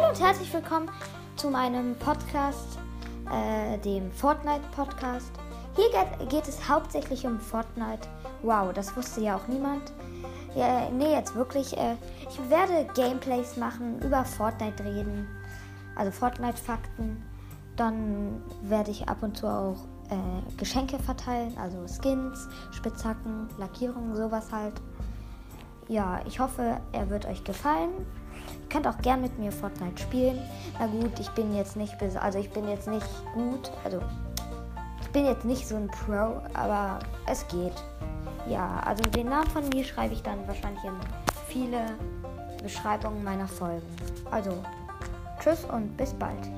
und herzlich willkommen zu meinem Podcast, äh, dem Fortnite Podcast. Hier geht, geht, es hauptsächlich um Fortnite. Wow, das wusste ja auch niemand. Ja, nee, jetzt wirklich. Äh, ich werde Gameplays machen, über Fortnite reden, also Fortnite-Fakten. Dann werde ich ab und zu auch äh, Geschenke verteilen, also Skins, Spitzhacken, Lackierungen, sowas halt. Ja, ich hoffe, er wird euch gefallen. Ihr könnt auch gern mit mir Fortnite spielen. Na gut, ich bin jetzt nicht, also ich bin jetzt nicht gut, also ich bin jetzt nicht so ein Pro, aber es geht. Ja, also den Namen von mir schreibe ich dann wahrscheinlich in viele Beschreibungen meiner Folgen. Also, tschüss und bis bald.